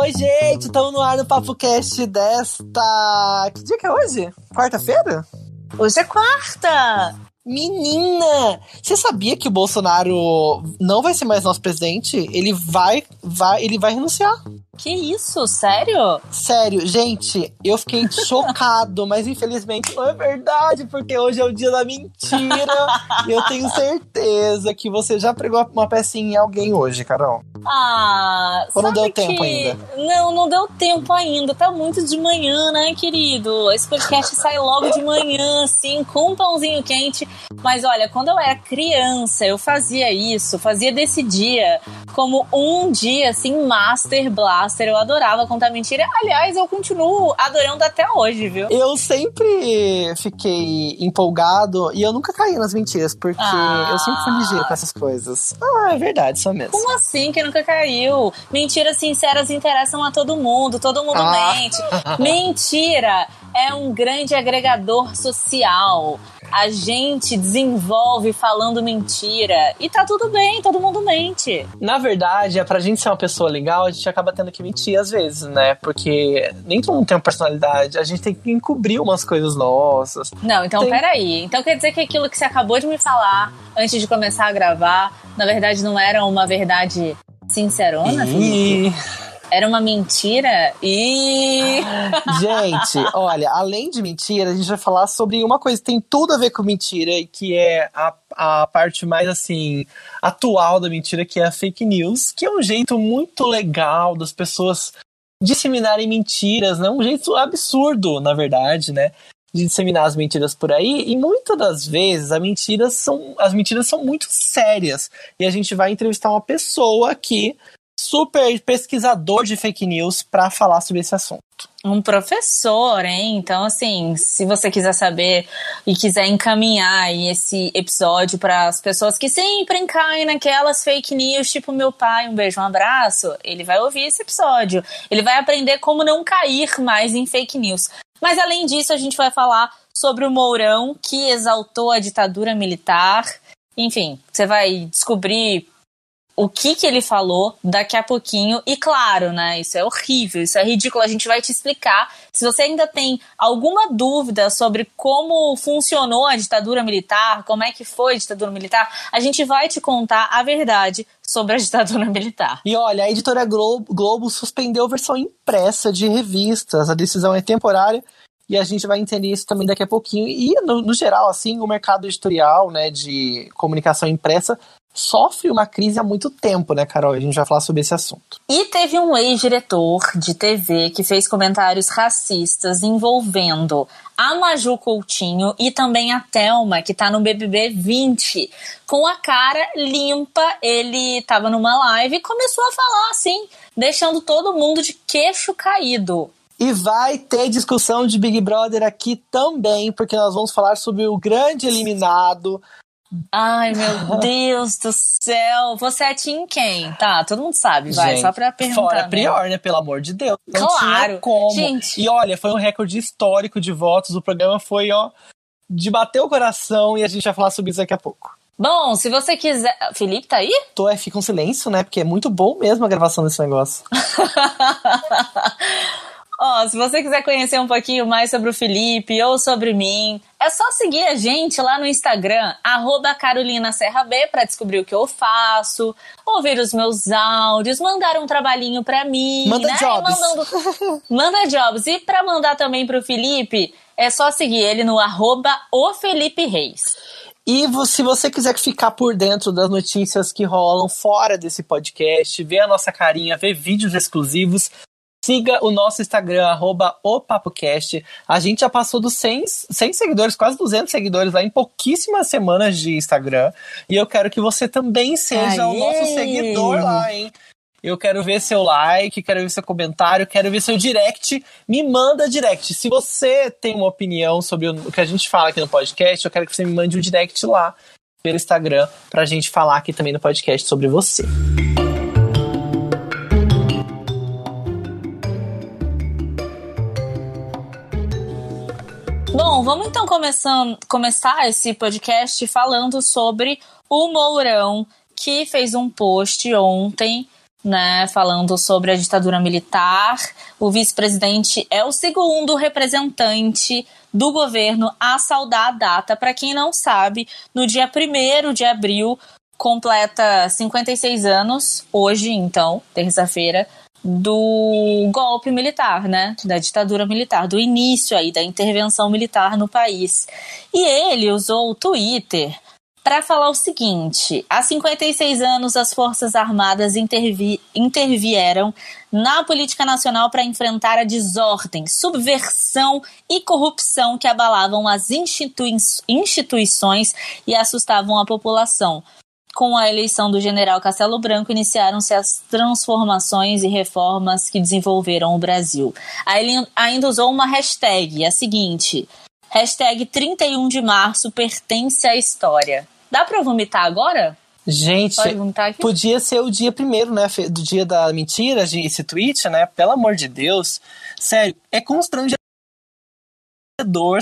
Oi, gente, estamos no ar no Papo Cast desta. Que dia que é hoje? Quarta-feira? Hoje é quarta! Menina, você sabia que o Bolsonaro não vai ser mais nosso presidente? Ele vai, vai, ele vai renunciar. Que isso? Sério? Sério, gente, eu fiquei chocado, mas infelizmente não é verdade, porque hoje é o dia da mentira. e eu tenho certeza que você já pregou uma pecinha em alguém hoje, Carol. Ah, Ou não deu que... tempo ainda? Não, não deu tempo ainda. Tá muito de manhã, né, querido? Esse podcast sai logo de manhã, assim, com um pãozinho quente. Mas olha, quando eu era criança, eu fazia isso, fazia desse dia como um dia, assim, master blast Master, eu adorava contar mentira. Aliás, eu continuo adorando até hoje, viu? Eu sempre fiquei empolgado e eu nunca caí nas mentiras, porque ah. eu sempre fui ligeiro com essas coisas. Ah, é verdade, só mesmo. Como assim que nunca caiu? Mentiras sinceras interessam a todo mundo, todo mundo ah. mente. Mentira é um grande agregador social a gente desenvolve falando mentira. E tá tudo bem, todo mundo mente. Na verdade, é pra gente ser uma pessoa legal, a gente acaba tendo que mentir às vezes, né? Porque nem todo mundo tem uma personalidade, a gente tem que encobrir umas coisas nossas. Não, então tem... peraí. Então quer dizer que aquilo que você acabou de me falar antes de começar a gravar, na verdade não era uma verdade sincerona, e... Felipe? Era uma mentira e. gente, olha, além de mentira, a gente vai falar sobre uma coisa que tem tudo a ver com mentira e que é a, a parte mais assim atual da mentira, que é a fake news, que é um jeito muito legal das pessoas disseminarem mentiras, né? Um jeito absurdo, na verdade, né? De disseminar as mentiras por aí, e muitas das vezes as mentiras são, as mentiras são muito sérias. E a gente vai entrevistar uma pessoa aqui super pesquisador de fake news para falar sobre esse assunto. Um professor, hein? Então, assim, se você quiser saber e quiser encaminhar esse episódio para as pessoas que sempre caem naquelas fake news, tipo meu pai, um beijo, um abraço, ele vai ouvir esse episódio. Ele vai aprender como não cair mais em fake news. Mas além disso, a gente vai falar sobre o Mourão que exaltou a ditadura militar. Enfim, você vai descobrir o que que ele falou daqui a pouquinho. E claro, né? Isso é horrível, isso é ridículo. A gente vai te explicar. Se você ainda tem alguma dúvida sobre como funcionou a ditadura militar, como é que foi a ditadura militar, a gente vai te contar a verdade sobre a ditadura militar. E olha, a editora Globo, Globo suspendeu a versão impressa de revistas. A decisão é temporária e a gente vai entender isso também daqui a pouquinho. E, no, no, geral, assim, o mercado editorial, né, de comunicação impressa sofre uma crise há muito tempo, né, Carol? A gente vai falar sobre esse assunto. E teve um ex-diretor de TV que fez comentários racistas envolvendo a Maju Coutinho e também a Thelma, que tá no BBB 20. Com a cara limpa, ele tava numa live e começou a falar assim, deixando todo mundo de queixo caído. E vai ter discussão de Big Brother aqui também, porque nós vamos falar sobre o grande eliminado, Ai, meu Deus do céu. Você é Tim quem? Tá, todo mundo sabe, vai, gente, só pra perguntar. Fora né? Prior, né? Pelo amor de Deus. Não claro. tinha como. Gente. E olha, foi um recorde histórico de votos. O programa foi, ó, de bater o coração e a gente vai falar sobre isso daqui a pouco. Bom, se você quiser. Felipe, tá aí? Tô, é, fica um silêncio, né? Porque é muito bom mesmo a gravação desse negócio. Ó, oh, se você quiser conhecer um pouquinho mais sobre o Felipe ou sobre mim, é só seguir a gente lá no Instagram, arroba Carolina Serra B, pra descobrir o que eu faço, ouvir os meus áudios, mandar um trabalhinho pra mim. Manda né? jobs. Mandando... Manda jobs. E pra mandar também pro Felipe, é só seguir ele no arroba o Felipe Reis. E se você quiser ficar por dentro das notícias que rolam fora desse podcast, ver a nossa carinha, ver vídeos exclusivos, Siga o nosso Instagram, arroba opapocast. A gente já passou dos 100, 100 seguidores, quase 200 seguidores lá em pouquíssimas semanas de Instagram. E eu quero que você também seja Aê! o nosso seguidor lá, hein? Eu quero ver seu like, quero ver seu comentário, quero ver seu direct. Me manda direct. Se você tem uma opinião sobre o que a gente fala aqui no podcast, eu quero que você me mande um direct lá pelo Instagram pra gente falar aqui também no podcast sobre você. Bom, vamos então começando, começar esse podcast falando sobre o Mourão, que fez um post ontem né, falando sobre a ditadura militar. O vice-presidente é o segundo representante do governo a saudar a data. Para quem não sabe, no dia 1 de abril completa 56 anos, hoje, então, terça-feira, do golpe militar, né? Da ditadura militar, do início aí da intervenção militar no país. E ele usou o Twitter para falar o seguinte: há 56 anos as Forças Armadas intervi intervieram na política nacional para enfrentar a desordem, subversão e corrupção que abalavam as institui instituições e assustavam a população. Com a eleição do general Castelo Branco, iniciaram-se as transformações e reformas que desenvolveram o Brasil. Aí ele ainda usou uma hashtag, a seguinte: hashtag 31 de março pertence à história. Dá pra vomitar agora? Gente, podia ser o dia primeiro, né? Do dia da mentira, esse tweet, né? Pelo amor de Deus. Sério, é constrangedor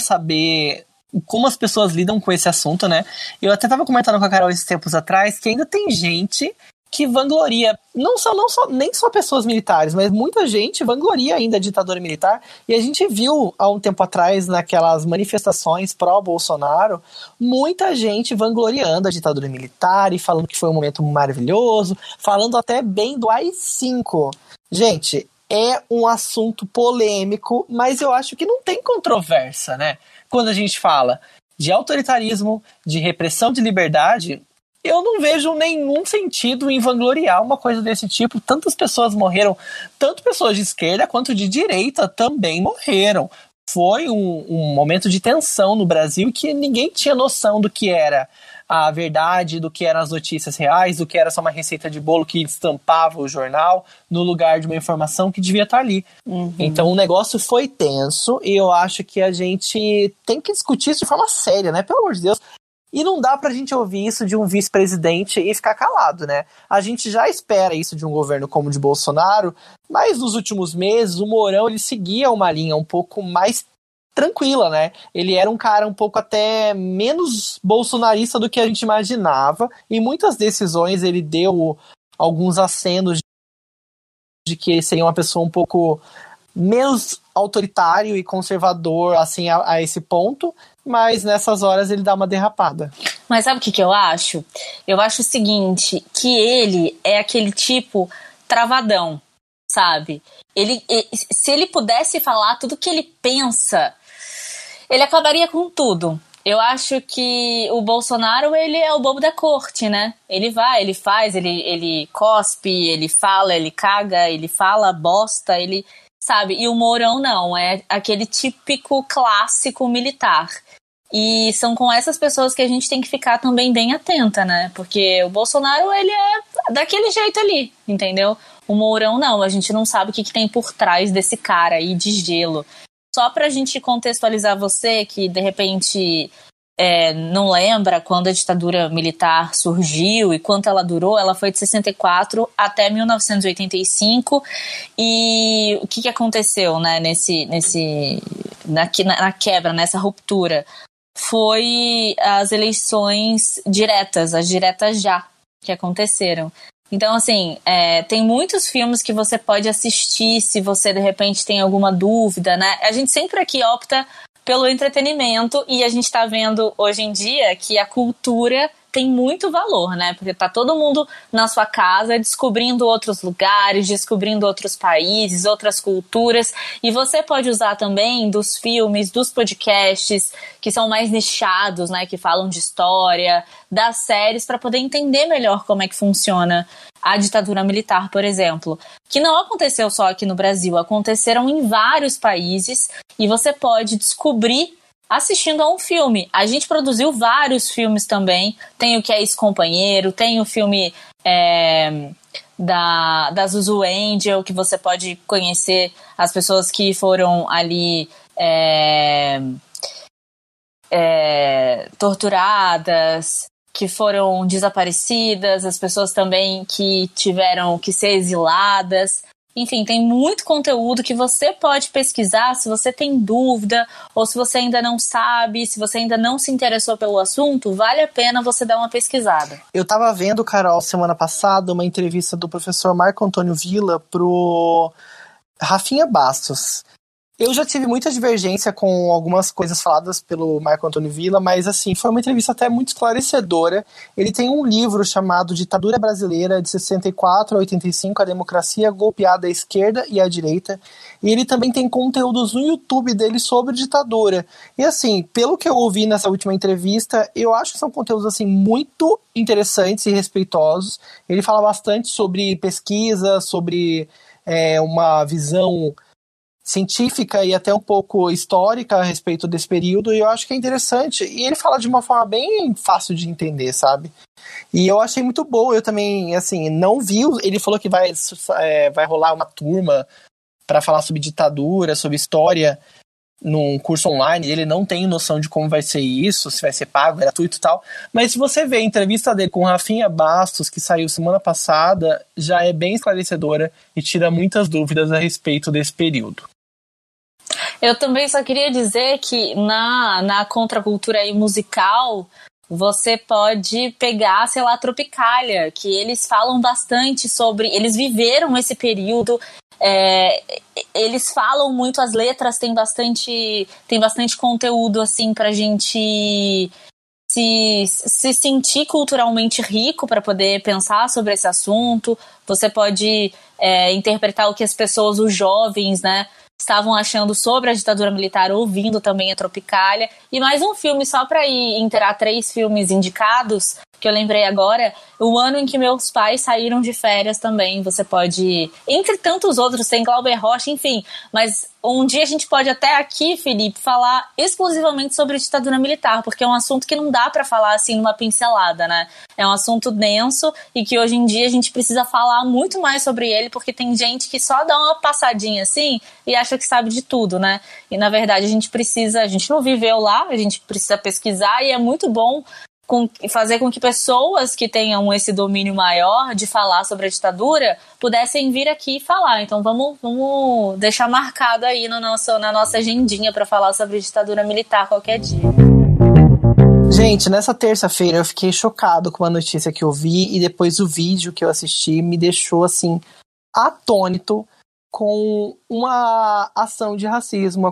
saber como as pessoas lidam com esse assunto, né? Eu até tava comentando com a Carol esses tempos atrás que ainda tem gente que vangloria, não só, não só, nem só pessoas militares, mas muita gente vangloria ainda a ditadura militar. E a gente viu há um tempo atrás, naquelas manifestações pró-Bolsonaro, muita gente vangloriando a ditadura militar e falando que foi um momento maravilhoso, falando até bem do AI-5. Gente, é um assunto polêmico, mas eu acho que não tem controvérsia, né? Quando a gente fala de autoritarismo, de repressão de liberdade, eu não vejo nenhum sentido em vangloriar uma coisa desse tipo. Tantas pessoas morreram, tanto pessoas de esquerda quanto de direita também morreram. Foi um, um momento de tensão no Brasil que ninguém tinha noção do que era a verdade, do que eram as notícias reais, do que era só uma receita de bolo que estampava o jornal no lugar de uma informação que devia estar ali. Uhum. Então o negócio foi tenso e eu acho que a gente tem que discutir isso de forma séria, né? Pelo amor de Deus. E não dá pra gente ouvir isso de um vice-presidente e ficar calado, né? A gente já espera isso de um governo como o de Bolsonaro, mas nos últimos meses o Mourão ele seguia uma linha um pouco mais tranquila, né? Ele era um cara um pouco até menos bolsonarista do que a gente imaginava, e muitas decisões ele deu alguns acenos de que seria uma pessoa um pouco menos autoritário e conservador assim a, a esse ponto, mas nessas horas ele dá uma derrapada. Mas sabe o que, que eu acho? Eu acho o seguinte, que ele é aquele tipo travadão, sabe? Ele, se ele pudesse falar tudo que ele pensa, ele acabaria com tudo. Eu acho que o Bolsonaro, ele é o bobo da corte, né? Ele vai, ele faz, ele, ele cospe, ele fala, ele caga, ele fala bosta, ele sabe? E o Mourão não, é aquele típico clássico militar. E são com essas pessoas que a gente tem que ficar também bem atenta, né? Porque o Bolsonaro, ele é daquele jeito ali, entendeu? O Mourão não, a gente não sabe o que, que tem por trás desse cara aí de gelo. Só pra gente contextualizar você, que de repente é, não lembra quando a ditadura militar surgiu e quanto ela durou, ela foi de 64 até 1985. E o que, que aconteceu né, nesse, nesse, na, na quebra, nessa ruptura? foi as eleições diretas, as diretas já, que aconteceram. Então, assim, é, tem muitos filmes que você pode assistir se você de repente tem alguma dúvida, né? A gente sempre aqui opta pelo entretenimento e a gente está vendo hoje em dia que a cultura tem muito valor, né? Porque tá todo mundo na sua casa descobrindo outros lugares, descobrindo outros países, outras culturas, e você pode usar também dos filmes, dos podcasts que são mais nichados, né, que falam de história, das séries para poder entender melhor como é que funciona a ditadura militar, por exemplo, que não aconteceu só aqui no Brasil, aconteceram em vários países. E você pode descobrir assistindo a um filme. A gente produziu vários filmes também. Tem o que é ex-companheiro, tem o filme é, da, da Zuzu Angel, que você pode conhecer as pessoas que foram ali é, é, torturadas, que foram desaparecidas, as pessoas também que tiveram que ser exiladas. Enfim, tem muito conteúdo que você pode pesquisar se você tem dúvida ou se você ainda não sabe, se você ainda não se interessou pelo assunto, vale a pena você dar uma pesquisada. Eu estava vendo, Carol, semana passada, uma entrevista do professor Marco Antônio Villa pro Rafinha Bastos. Eu já tive muita divergência com algumas coisas faladas pelo Marco Antônio Villa, mas assim, foi uma entrevista até muito esclarecedora. Ele tem um livro chamado Ditadura Brasileira de 64 a 85, a democracia golpeada à esquerda e à direita. E ele também tem conteúdos no YouTube dele sobre ditadura. E assim, pelo que eu ouvi nessa última entrevista, eu acho que são conteúdos assim muito interessantes e respeitosos. Ele fala bastante sobre pesquisa, sobre é, uma visão científica e até um pouco histórica a respeito desse período, e eu acho que é interessante. E ele fala de uma forma bem fácil de entender, sabe? E eu achei muito bom. Eu também, assim, não vi. Ele falou que vai, é, vai rolar uma turma para falar sobre ditadura, sobre história num curso online, ele não tem noção de como vai ser isso, se vai ser pago, gratuito e tal. Mas se você vê a entrevista dele com Rafinha Bastos, que saiu semana passada, já é bem esclarecedora e tira muitas dúvidas a respeito desse período. Eu também só queria dizer que na, na contracultura aí musical, você pode pegar, sei lá, Tropicália, que eles falam bastante sobre. Eles viveram esse período. É, eles falam muito, as letras têm bastante, tem bastante conteúdo assim pra gente se, se sentir culturalmente rico para poder pensar sobre esse assunto. Você pode é, interpretar o que as pessoas, os jovens, né, estavam achando sobre a ditadura militar, ouvindo também a Tropicália. E mais um filme, só para ir inteirar três filmes indicados, que eu lembrei agora, o ano em que meus pais saíram de férias também. Você pode, entre tantos outros, tem Glauber Rocha, enfim. Mas um dia a gente pode até aqui, Felipe, falar exclusivamente sobre ditadura militar, porque é um assunto que não dá para falar assim numa pincelada, né? É um assunto denso e que hoje em dia a gente precisa falar muito mais sobre ele, porque tem gente que só dá uma passadinha assim e acha que sabe de tudo, né? E na verdade a gente precisa, a gente não viveu lá, a gente precisa pesquisar e é muito bom com, fazer com que pessoas que tenham esse domínio maior de falar sobre a ditadura pudessem vir aqui falar. Então vamos, vamos deixar marcado aí no nosso, na nossa agendinha para falar sobre ditadura militar qualquer dia. Gente, nessa terça-feira eu fiquei chocado com a notícia que eu vi e depois o vídeo que eu assisti me deixou assim atônito com uma ação de racismo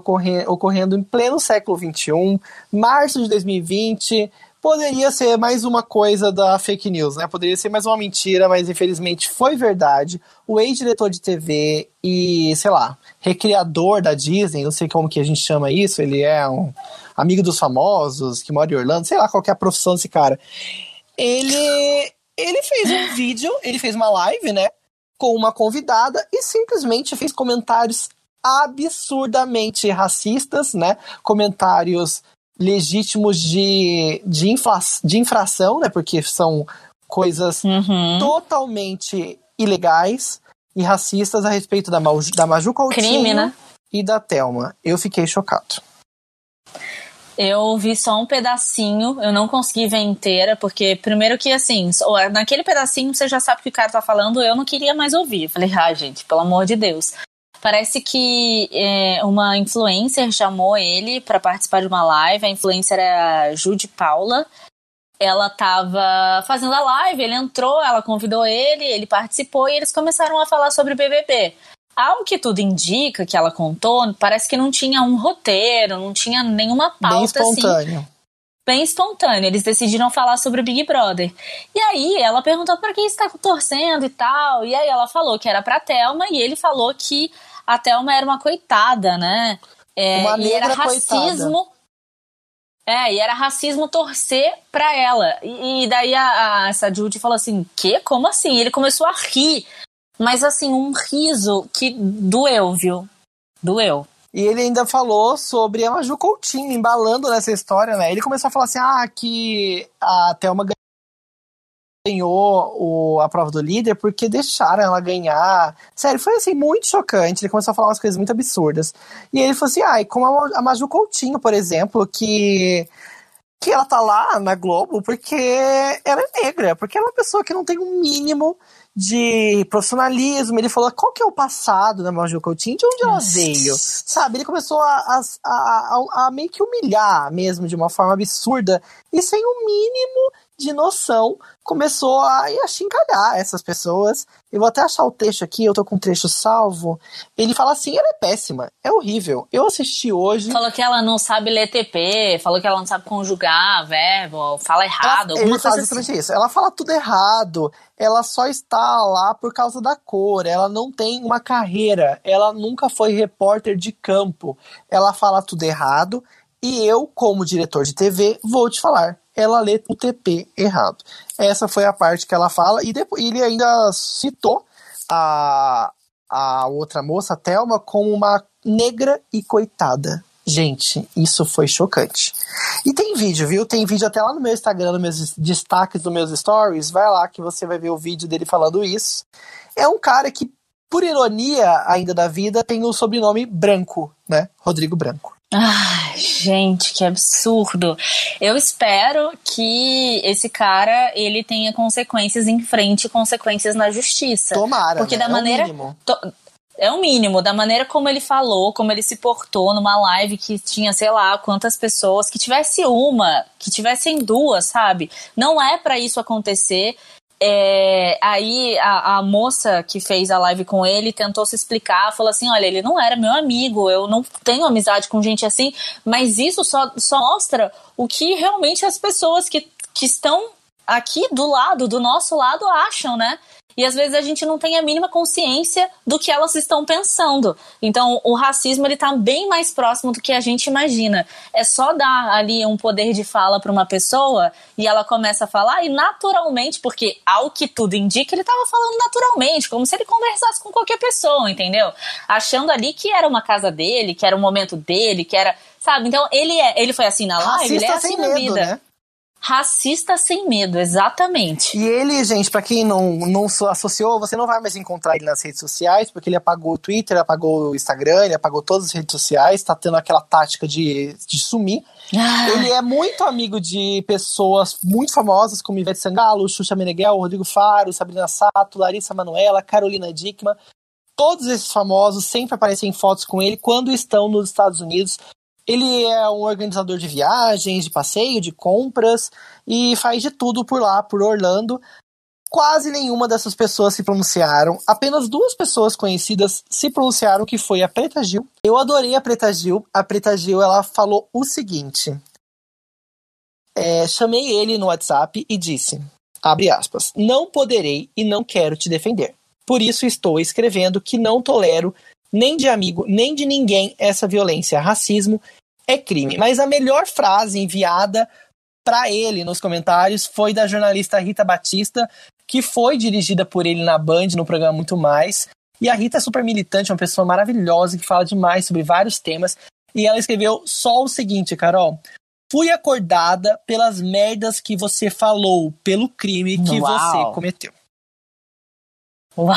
ocorrendo em pleno século XXI, março de 2020, poderia ser mais uma coisa da fake news, né? Poderia ser mais uma mentira, mas infelizmente foi verdade. O ex-diretor de TV e, sei lá, recriador da Disney, não sei como que a gente chama isso, ele é um amigo dos famosos, que mora em Orlando, sei lá qual é a profissão desse cara. Ele, ele fez um vídeo, ele fez uma live, né? Com uma convidada e simplesmente fez comentários absurdamente racistas, né? Comentários legítimos de, de, infla, de infração, né? Porque são coisas uhum. totalmente ilegais e racistas a respeito da, da Maju Coutinho Crime, né? e da Thelma. Eu fiquei chocado. Eu vi só um pedacinho, eu não consegui ver inteira, porque primeiro que assim, naquele pedacinho você já sabe o que o cara tá falando, eu não queria mais ouvir. Falei, ah, gente, pelo amor de Deus. Parece que é, uma influencer chamou ele para participar de uma live. A influencer é a Jude Paula. Ela estava fazendo a live, ele entrou, ela convidou ele, ele participou e eles começaram a falar sobre BBB. Ao que tudo indica, que ela contou, parece que não tinha um roteiro, não tinha nenhuma pauta bem espontâneo. assim. Bem espontâneo. Eles decidiram falar sobre o Big Brother. E aí ela perguntou para quem está torcendo e tal. E aí ela falou que era pra Thelma e ele falou que a Thelma era uma coitada, né? É, uma e era racismo. Coitada. É, e era racismo torcer pra ela. E, e daí a, a, essa Judy falou assim: que? Como assim? E ele começou a rir. Mas assim, um riso que doeu, viu? Doeu. E ele ainda falou sobre a Maju Coutinho embalando nessa história, né? Ele começou a falar assim: ah, que a Thelma ganhou o, a prova do líder porque deixaram ela ganhar. Sério, foi assim, muito chocante. Ele começou a falar umas coisas muito absurdas. E ele falou assim: ai, ah, como a, a Maju Coutinho, por exemplo, que. Que ela tá lá na Globo porque ela é negra, porque ela é uma pessoa que não tem um mínimo de profissionalismo. Ele falou qual que é o passado da Maju Coutinho, de onde ela veio, sabe? Ele começou a, a, a, a, meio que humilhar mesmo de uma forma absurda e sem o um mínimo de noção começou a, a chincalhar essas pessoas. Eu vou até achar o trecho aqui, eu tô com o trecho salvo. Ele fala assim: ela é péssima, é horrível. Eu assisti hoje. Falou que ela não sabe ler TP, falou que ela não sabe conjugar verbo, fala errado. Ela, ele fala exatamente assim. isso. Ela fala tudo errado. Ela só está lá por causa da cor. Ela não tem uma carreira. Ela nunca foi repórter de campo. Ela fala tudo errado. E eu, como diretor de TV, vou te falar ela lê o TP errado. Essa foi a parte que ela fala, e depois ele ainda citou a, a outra moça, a Thelma, como uma negra e coitada. Gente, isso foi chocante. E tem vídeo, viu? Tem vídeo até lá no meu Instagram, nos meus destaques dos meus stories. Vai lá que você vai ver o vídeo dele falando isso. É um cara que, por ironia ainda da vida, tem o sobrenome Branco, né? Rodrigo Branco. Ai, gente, que absurdo. Eu espero que esse cara ele tenha consequências em frente, consequências na justiça. Tomara. Porque né? da é maneira. O mínimo. To, é o mínimo, da maneira como ele falou, como ele se portou numa live que tinha, sei lá, quantas pessoas, que tivesse uma, que tivessem duas, sabe? Não é para isso acontecer. É, aí a, a, moça que fez a live com ele tentou se explicar, falou assim: olha, ele não era meu amigo, eu não tenho amizade com gente assim, mas isso só, só mostra o que realmente as pessoas que, que estão aqui do lado, do nosso lado, acham, né? E às vezes a gente não tem a mínima consciência do que elas estão pensando. Então, o racismo ele tá bem mais próximo do que a gente imagina. É só dar ali um poder de fala para uma pessoa e ela começa a falar e naturalmente, porque ao que tudo indica, ele estava falando naturalmente, como se ele conversasse com qualquer pessoa, entendeu? Achando ali que era uma casa dele, que era um momento dele, que era, sabe? Então, ele é, ele foi assim na live, Racista ele é assim na vida. Né? Racista sem medo, exatamente. E ele, gente, para quem não, não associou, você não vai mais encontrar ele nas redes sociais, porque ele apagou o Twitter, apagou o Instagram, ele apagou todas as redes sociais, tá tendo aquela tática de, de sumir. Ah. Ele é muito amigo de pessoas muito famosas, como Ivete Sangalo, Xuxa Meneghel, Rodrigo Faro, Sabrina Sato, Larissa Manoela, Carolina Dickman. Todos esses famosos sempre aparecem em fotos com ele quando estão nos Estados Unidos ele é um organizador de viagens, de passeio, de compras e faz de tudo por lá, por Orlando. Quase nenhuma dessas pessoas se pronunciaram. Apenas duas pessoas conhecidas se pronunciaram, que foi a Preta Gil. Eu adorei a Preta Gil. A Preta Gil, ela falou o seguinte. É, chamei ele no WhatsApp e disse, abre aspas, não poderei e não quero te defender. Por isso estou escrevendo que não tolero nem de amigo, nem de ninguém essa violência. Racismo é crime. Mas a melhor frase enviada para ele nos comentários foi da jornalista Rita Batista, que foi dirigida por ele na Band, no programa Muito Mais. E a Rita é super militante, uma pessoa maravilhosa que fala demais sobre vários temas. E ela escreveu só o seguinte, Carol. Fui acordada pelas merdas que você falou, pelo crime que Uau. você cometeu. Uau!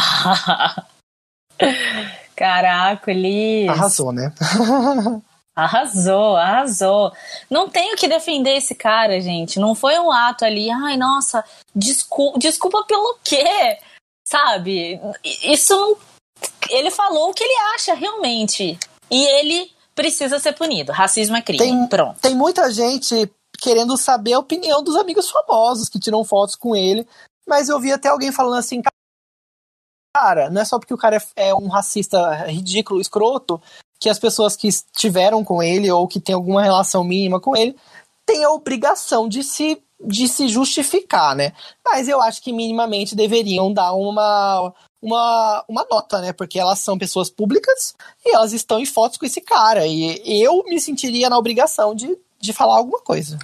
Caraca, Liz. Arrasou, né? Arrasou, arrasou. Não tenho que defender esse cara, gente. Não foi um ato ali, ai, nossa, desculpa, desculpa pelo quê? Sabe? Isso. Ele falou o que ele acha realmente. E ele precisa ser punido. Racismo é crime. Tem, Pronto. Tem muita gente querendo saber a opinião dos amigos famosos que tiram fotos com ele. Mas eu vi até alguém falando assim, cara, não é só porque o cara é, é um racista ridículo, escroto, que as pessoas que estiveram com ele ou que têm alguma relação mínima com ele têm a obrigação de se, de se justificar, né? Mas eu acho que minimamente deveriam dar uma, uma, uma nota, né? Porque elas são pessoas públicas e elas estão em fotos com esse cara. E eu me sentiria na obrigação de, de falar alguma coisa.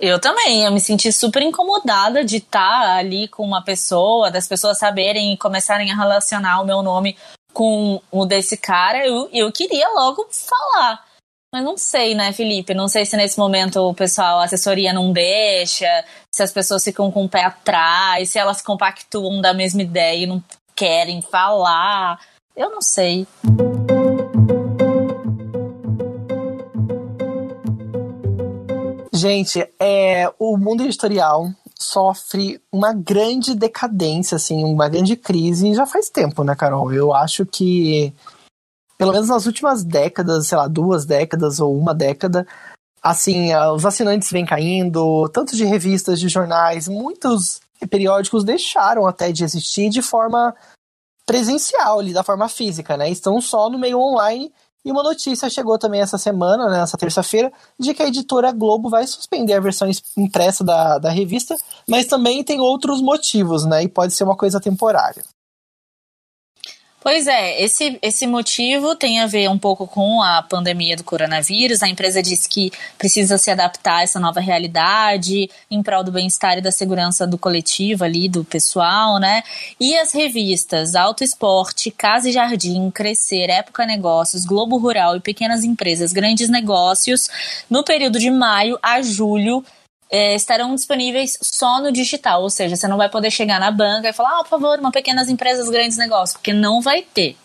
Eu também, eu me senti super incomodada de estar ali com uma pessoa, das pessoas saberem e começarem a relacionar o meu nome com o desse cara. Eu, eu queria logo falar. Mas não sei, né, Felipe? Não sei se nesse momento o pessoal, a assessoria não deixa, se as pessoas ficam com o pé atrás, se elas compactuam da mesma ideia e não querem falar. Eu não sei. Gente, é, o mundo editorial sofre uma grande decadência, assim, uma grande crise já faz tempo, né, Carol? Eu acho que, pelo menos nas últimas décadas, sei lá, duas décadas ou uma década, assim, os assinantes vêm caindo, tanto de revistas, de jornais, muitos periódicos deixaram até de existir de forma presencial, ali, da forma física, né? Estão só no meio online e uma notícia chegou também essa semana, né, nessa terça-feira, de que a editora Globo vai suspender a versão impressa da, da revista, mas também tem outros motivos, né? E pode ser uma coisa temporária. Pois é, esse, esse motivo tem a ver um pouco com a pandemia do coronavírus. A empresa disse que precisa se adaptar a essa nova realidade em prol do bem-estar e da segurança do coletivo ali, do pessoal, né? E as revistas Auto Esporte, Casa e Jardim, Crescer, Época Negócios, Globo Rural e Pequenas Empresas, Grandes Negócios, no período de maio a julho, é, estarão disponíveis só no digital, ou seja, você não vai poder chegar na banca e falar, ah, por favor, uma pequenas empresas, grandes negócios, porque não vai ter.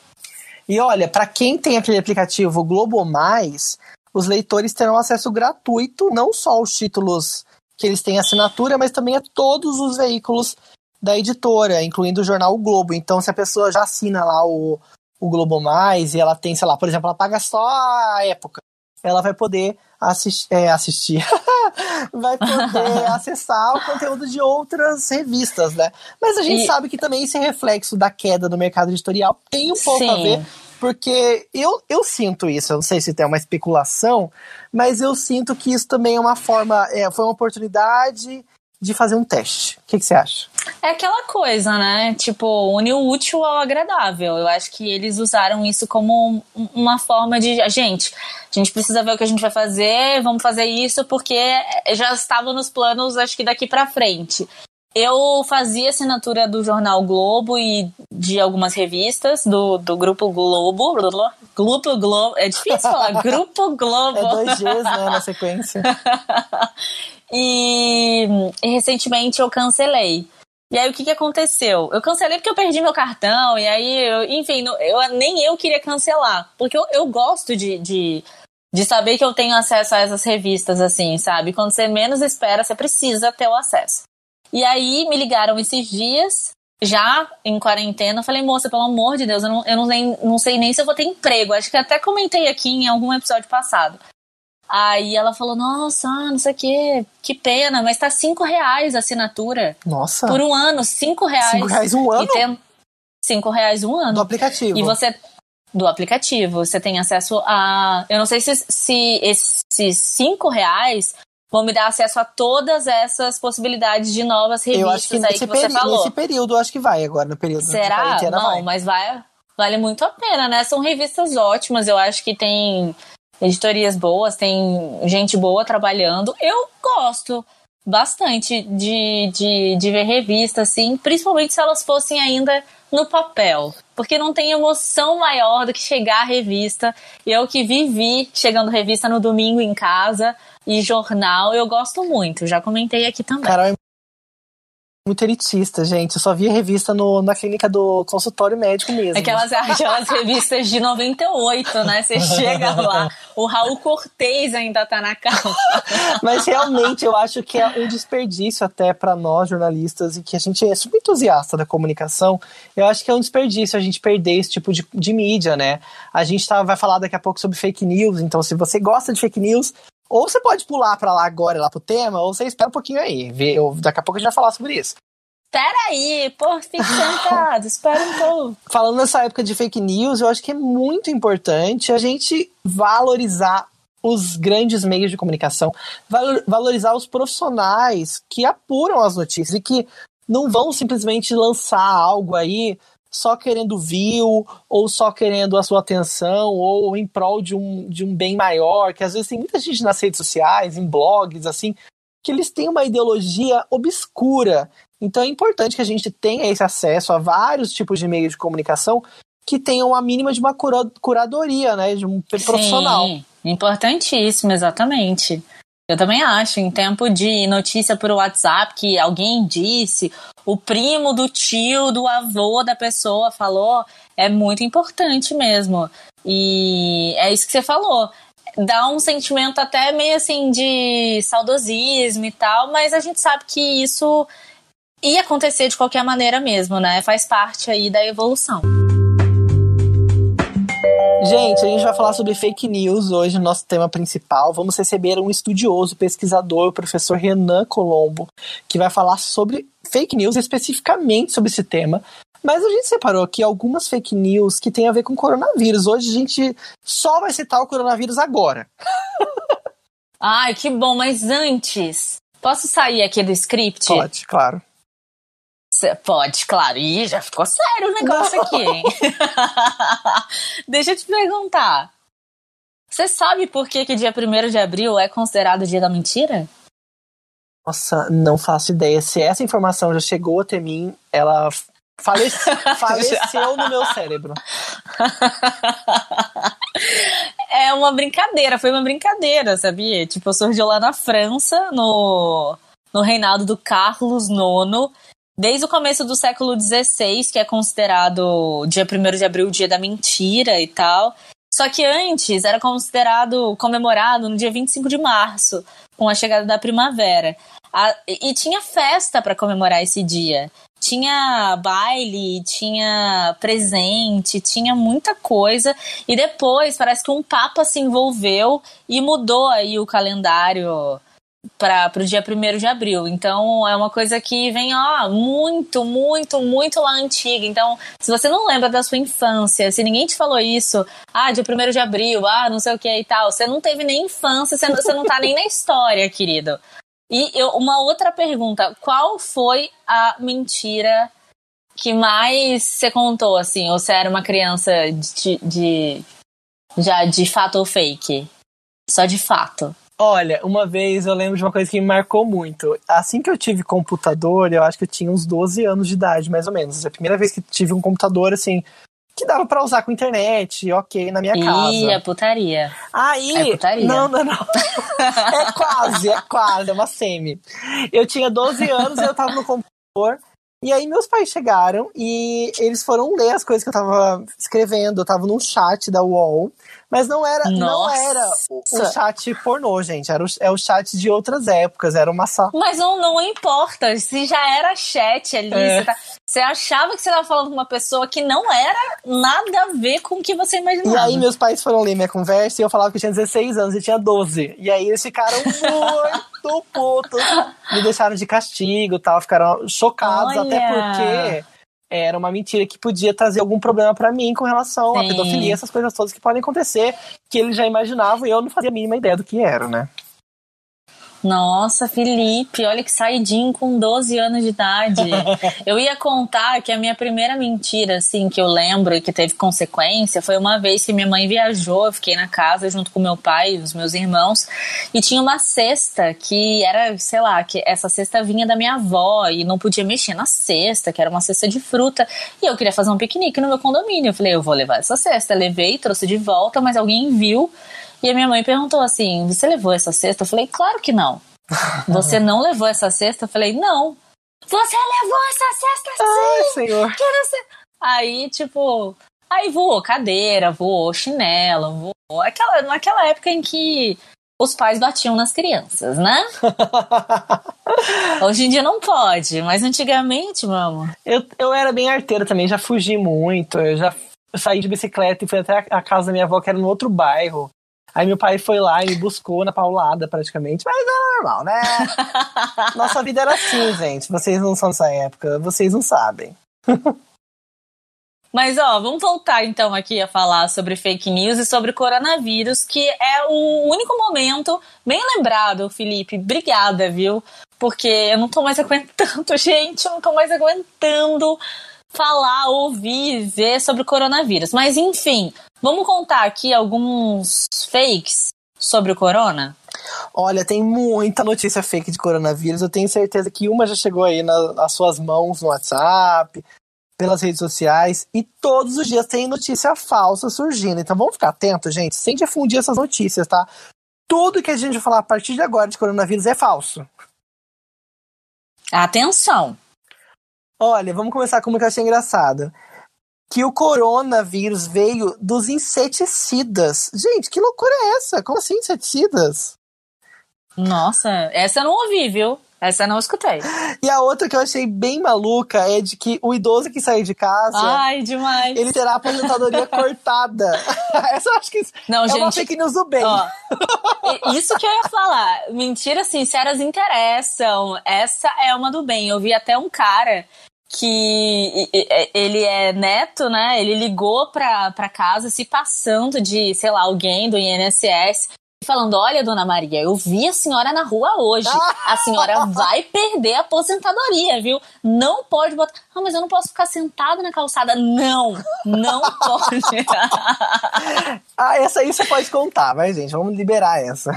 E olha, para quem tem aquele aplicativo Globo Mais, os leitores terão acesso gratuito não só aos títulos que eles têm assinatura, mas também a todos os veículos da editora, incluindo o jornal o Globo. Então, se a pessoa já assina lá o, o Globo Mais e ela tem, sei lá, por exemplo, ela paga só a época, ela vai poder assist, é, assistir, vai poder acessar o conteúdo de outras revistas, né? Mas a gente e... sabe que também esse reflexo da queda do mercado editorial tem um pouco Sim. a ver, porque eu, eu sinto isso, eu não sei se tem uma especulação, mas eu sinto que isso também é uma forma, é, foi uma oportunidade de fazer um teste. O que, que, você acha? É aquela coisa, né? Tipo, une o útil ao agradável. Eu acho que eles usaram isso como uma forma de. Gente, a gente precisa ver o que a gente vai fazer, vamos fazer isso, porque já estava nos planos, acho que daqui para frente. Eu fazia assinatura do jornal Globo e de algumas revistas do, do Grupo Globo. Grupo Globo. É difícil falar. Grupo Globo. É dois Gs, né, na sequência. e, recentemente eu cancelei. E aí o que, que aconteceu? Eu cancelei porque eu perdi meu cartão, e aí, eu, enfim, eu, nem eu queria cancelar. Porque eu, eu gosto de, de, de saber que eu tenho acesso a essas revistas, assim, sabe? Quando você menos espera, você precisa ter o acesso. E aí me ligaram esses dias, já em quarentena, eu falei, moça, pelo amor de Deus, eu não, eu não, nem, não sei nem se eu vou ter emprego. Acho que até comentei aqui em algum episódio passado. Aí ela falou, nossa, não sei o que, que pena, mas tá cinco reais a assinatura. Nossa. Por um ano, cinco reais. Cinco reais um ano? E tem cinco reais um ano. Do aplicativo. E você do aplicativo. Você tem acesso a. Eu não sei se, se esses cinco reais vão me dar acesso a todas essas possibilidades de novas revistas eu acho que aí que você falou. Nesse período, eu acho que vai agora, no período Será? Não, vai. mas vai, vale muito a pena, né? São revistas ótimas, eu acho que tem editorias boas, tem gente boa trabalhando. Eu gosto bastante de, de, de ver revistas, assim, principalmente se elas fossem ainda no papel. Porque não tem emoção maior do que chegar a revista. Eu que vivi chegando revista no domingo em casa, e jornal eu gosto muito, já comentei aqui também. É muito elitista, gente. Eu só via revista no, na clínica do consultório médico mesmo. Aquelas, aquelas revistas de 98, né? Você chega lá, o Raul Cortez ainda tá na capa. Mas realmente eu acho que é um desperdício até para nós jornalistas e que a gente é super entusiasta da comunicação. Eu acho que é um desperdício a gente perder esse tipo de, de mídia, né? A gente tá, vai falar daqui a pouco sobre fake news, então se você gosta de fake news, ou você pode pular para lá agora, lá pro tema, ou você espera um pouquinho aí. Vê, eu, daqui a pouco a gente vai falar sobre isso. Espera aí, pô, fique sentado, espera um pouco. Falando nessa época de fake news, eu acho que é muito importante a gente valorizar os grandes meios de comunicação, valorizar os profissionais que apuram as notícias e que não vão simplesmente lançar algo aí só querendo view, ou só querendo a sua atenção, ou em prol de um, de um bem maior, que às vezes tem muita gente nas redes sociais, em blogs, assim, que eles têm uma ideologia obscura. Então é importante que a gente tenha esse acesso a vários tipos de meios de comunicação que tenham a mínima de uma curadoria, né, de um profissional. Sim, importantíssimo, exatamente. Eu também acho, em tempo de notícia por WhatsApp que alguém disse, o primo do tio, do avô da pessoa falou, é muito importante mesmo. E é isso que você falou. dá um sentimento até meio assim de saudosismo e tal, mas a gente sabe que isso ia acontecer de qualquer maneira mesmo, né? Faz parte aí da evolução. Gente, a gente vai falar sobre fake news hoje, no nosso tema principal. Vamos receber um estudioso, pesquisador, o professor Renan Colombo, que vai falar sobre fake news, especificamente sobre esse tema. Mas a gente separou aqui algumas fake news que tem a ver com coronavírus. Hoje a gente só vai citar o coronavírus agora. Ai, que bom, mas antes, posso sair aqui do script? Pode, claro. Pode, claro. Ih, já ficou sério o negócio Não. aqui, hein? Deixa eu te perguntar. Você sabe por que, que dia 1 de abril é considerado dia da mentira? Nossa, não faço ideia. Se essa informação já chegou até mim, ela falece, faleceu no meu cérebro. É uma brincadeira, foi uma brincadeira, sabia? Tipo, surgiu lá na França, no, no reinado do Carlos IX desde o começo do século XVI, que é considerado dia 1 de abril, dia da mentira e tal. Só que antes era considerado comemorado no dia 25 de março, com a chegada da primavera. A, e tinha festa para comemorar esse dia. Tinha baile, tinha presente, tinha muita coisa. E depois parece que um papa se envolveu e mudou aí o calendário para o dia 1 de abril. Então é uma coisa que vem ó, muito, muito, muito lá antiga. Então, se você não lembra da sua infância, se ninguém te falou isso, ah, dia 1 de abril, ah, não sei o que e tal, você não teve nem infância, você não, você não tá nem na história, querido. E eu, uma outra pergunta: qual foi a mentira que mais você contou, assim? Ou você era uma criança de, de já de fato ou fake? Só de fato. Olha, uma vez eu lembro de uma coisa que me marcou muito. Assim que eu tive computador, eu acho que eu tinha uns 12 anos de idade, mais ou menos. A primeira vez que tive um computador, assim, que dava para usar com internet, ok, na minha casa. Ih, é putaria. Aí. É putaria. Não, não, não. é quase, é quase, é uma semi. Eu tinha 12 anos e eu tava no computador. E aí meus pais chegaram e eles foram ler as coisas que eu tava escrevendo. Eu tava num chat da UOL. Mas não era, não era o, o, chat pornô, gente. Era o, é o chat de outras épocas. Era uma só. Mas não, não importa. Se já era chat ali, é. você, tá, você, achava que você estava falando com uma pessoa que não era nada a ver com o que você imaginava. E aí meus pais foram ler minha conversa e eu falava que eu tinha 16 anos e tinha 12. E aí eles ficaram muito putos. Me deixaram de castigo tal. Ficaram chocados, Olha. até porque era uma mentira que podia trazer algum problema para mim com relação Sim. à pedofilia, essas coisas todas que podem acontecer, que eles já imaginavam e eu não fazia a mínima ideia do que era, né? Nossa, Felipe, olha que saidinho com 12 anos de idade. eu ia contar que a minha primeira mentira, assim, que eu lembro e que teve consequência, foi uma vez que minha mãe viajou, eu fiquei na casa junto com meu pai e os meus irmãos, e tinha uma cesta que era, sei lá, que essa cesta vinha da minha avó e não podia mexer na cesta, que era uma cesta de fruta, e eu queria fazer um piquenique no meu condomínio. Eu falei, eu vou levar essa cesta. Levei, trouxe de volta, mas alguém viu e a minha mãe perguntou assim: Você levou essa cesta? Eu falei: Claro que não. Você não levou essa cesta? Eu falei: Não. Você levou essa cesta sim! Ai, senhor. Aí, tipo, aí voou cadeira, voou chinelo, voou. Aquela, naquela época em que os pais batiam nas crianças, né? Hoje em dia não pode, mas antigamente, mamo. Eu, eu era bem arteira também, já fugi muito. Eu já saí de bicicleta e fui até a casa da minha avó, que era no outro bairro. Aí meu pai foi lá e me buscou na paulada, praticamente. Mas é normal, né? Nossa vida era assim, gente. Vocês não são dessa época, vocês não sabem. Mas, ó, vamos voltar então aqui a falar sobre fake news e sobre coronavírus, que é o único momento bem lembrado, Felipe. Obrigada, viu? Porque eu não tô mais aguentando, gente, eu não tô mais aguentando falar, ouvir, ver sobre o coronavírus. Mas enfim, vamos contar aqui alguns fakes sobre o corona? Olha, tem muita notícia fake de coronavírus. Eu tenho certeza que uma já chegou aí na, nas suas mãos no WhatsApp, pelas redes sociais, e todos os dias tem notícia falsa surgindo. Então vamos ficar atentos, gente, sem difundir essas notícias, tá? Tudo que a gente falar a partir de agora de coronavírus é falso. Atenção! Olha, vamos começar com uma que eu achei engraçada. que o coronavírus veio dos inseticidas. Gente, que loucura é essa? Como assim inseticidas? Nossa, essa eu não ouvi, viu? Essa eu não escutei. E a outra que eu achei bem maluca é de que o idoso que sair de casa. Ai, demais. Ele terá a aposentadoria cortada. Essa eu acho que não, é gente, uma fake news do bem. Ó, isso que eu ia falar. Mentiras sinceras interessam. Essa é uma do bem. Eu vi até um cara que ele é neto, né? Ele ligou pra, pra casa se passando de, sei lá, alguém do INSS falando: Olha, dona Maria, eu vi a senhora na rua hoje. A senhora vai perder a aposentadoria, viu? Não pode botar. Ah, mas eu não posso ficar sentada na calçada. Não, não pode. ah, essa aí você pode contar, vai, gente. Vamos liberar essa.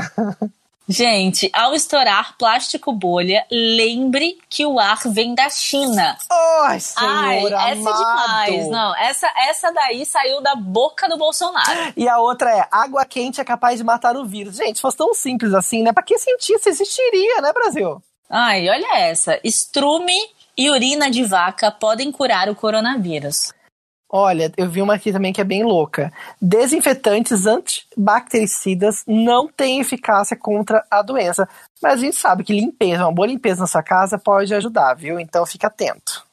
Gente, ao estourar plástico bolha, lembre que o ar vem da China. Ai, senhor Ai, essa é demais. Não, essa, essa daí saiu da boca do Bolsonaro. E a outra é, água quente é capaz de matar o vírus. Gente, se fosse tão simples assim, né? Pra que cientista existiria, né, Brasil? Ai, olha essa. Estrume e urina de vaca podem curar o coronavírus. Olha, eu vi uma aqui também que é bem louca. Desinfetantes antibactericidas não têm eficácia contra a doença. Mas a gente sabe que limpeza, uma boa limpeza na sua casa pode ajudar, viu? Então fica atento.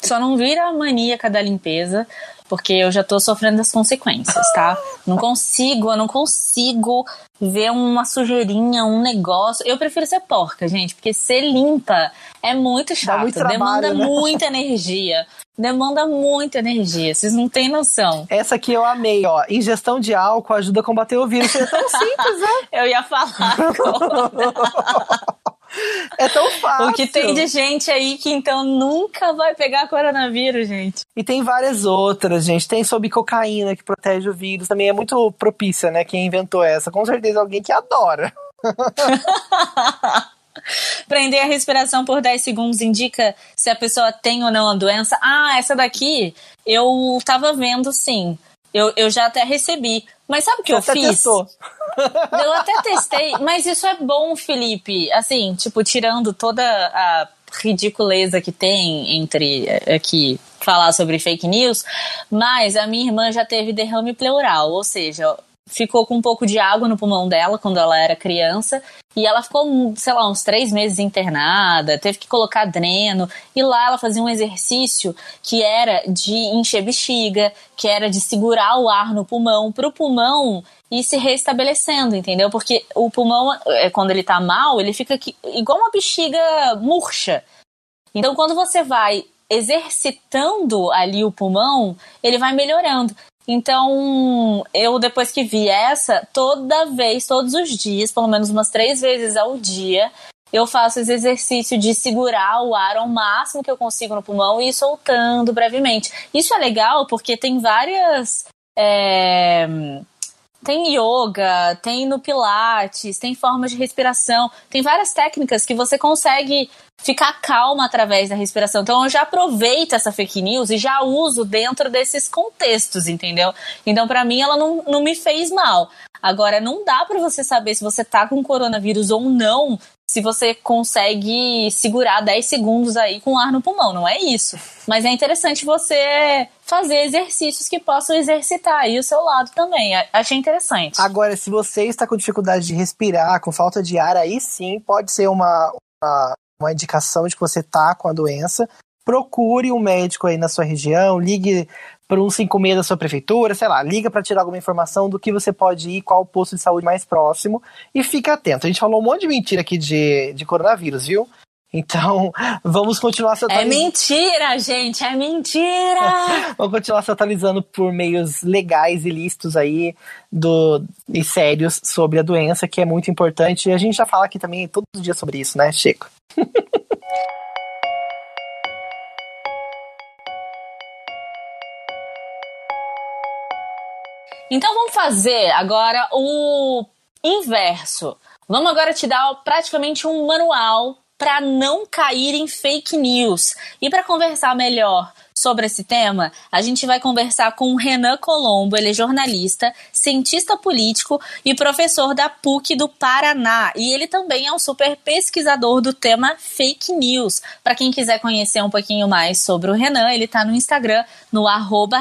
Só não vira maníaca da limpeza, porque eu já tô sofrendo as consequências, tá? Não consigo, eu não consigo ver uma sujeirinha, um negócio. Eu prefiro ser porca, gente, porque ser limpa é muito chato, muito trabalho, demanda né? muita energia. Demanda muita energia, vocês não têm noção. Essa aqui eu amei, ó. Ingestão de álcool ajuda a combater o vírus. É tão simples, né? Eu ia falar. É tão fácil. O que tem de gente aí que então nunca vai pegar coronavírus, gente. E tem várias outras, gente. Tem sobre cocaína que protege o vírus. Também é muito propícia, né? Quem inventou essa. Com certeza alguém que adora. Prender a respiração por 10 segundos indica se a pessoa tem ou não a doença. Ah, essa daqui eu tava vendo sim. Eu, eu já até recebi. Mas sabe o que eu fiz? Testou. Eu até testei, mas isso é bom, Felipe. Assim, tipo, tirando toda a ridiculeza que tem entre aqui falar sobre fake news, mas a minha irmã já teve derrame pleural, ou seja, ficou com um pouco de água no pulmão dela quando ela era criança e ela ficou, sei lá, uns três meses internada, teve que colocar dreno e lá ela fazia um exercício que era de encher bexiga, que era de segurar o ar no pulmão, para o pulmão ir se restabelecendo, entendeu? Porque o pulmão, quando ele tá mal, ele fica aqui, igual uma bexiga murcha. Então, quando você vai exercitando ali o pulmão, ele vai melhorando. Então, eu depois que vi essa, toda vez, todos os dias, pelo menos umas três vezes ao dia, eu faço esse exercício de segurar o ar ao máximo que eu consigo no pulmão e ir soltando brevemente. Isso é legal porque tem várias. É, tem yoga, tem no Pilates, tem formas de respiração, tem várias técnicas que você consegue ficar calma através da respiração. Então eu já aproveito essa fake news e já uso dentro desses contextos, entendeu? Então para mim ela não, não me fez mal. Agora não dá para você saber se você tá com coronavírus ou não se você consegue segurar 10 segundos aí com ar no pulmão, não é isso. Mas é interessante você fazer exercícios que possam exercitar aí o seu lado também. Achei interessante. Agora, se você está com dificuldade de respirar, com falta de ar, aí sim pode ser uma, uma, uma indicação de que você está com a doença. Procure um médico aí na sua região, ligue para um 56 da sua prefeitura, sei lá, liga para tirar alguma informação do que você pode ir, qual o posto de saúde mais próximo e fica atento. A gente falou um monte de mentira aqui de, de coronavírus, viu? Então, vamos continuar se atualizando. É mentira, gente, é mentira! vamos continuar se atualizando por meios legais e listos aí do, e sérios sobre a doença, que é muito importante. E a gente já fala aqui também todos os dias sobre isso, né, Chico? Então vamos fazer agora o inverso. Vamos agora te dar praticamente um manual para não cair em fake news. E para conversar melhor sobre esse tema, a gente vai conversar com o Renan Colombo, ele é jornalista, cientista político e professor da PUC do Paraná. E ele também é um super pesquisador do tema fake news. Para quem quiser conhecer um pouquinho mais sobre o Renan, ele está no Instagram, no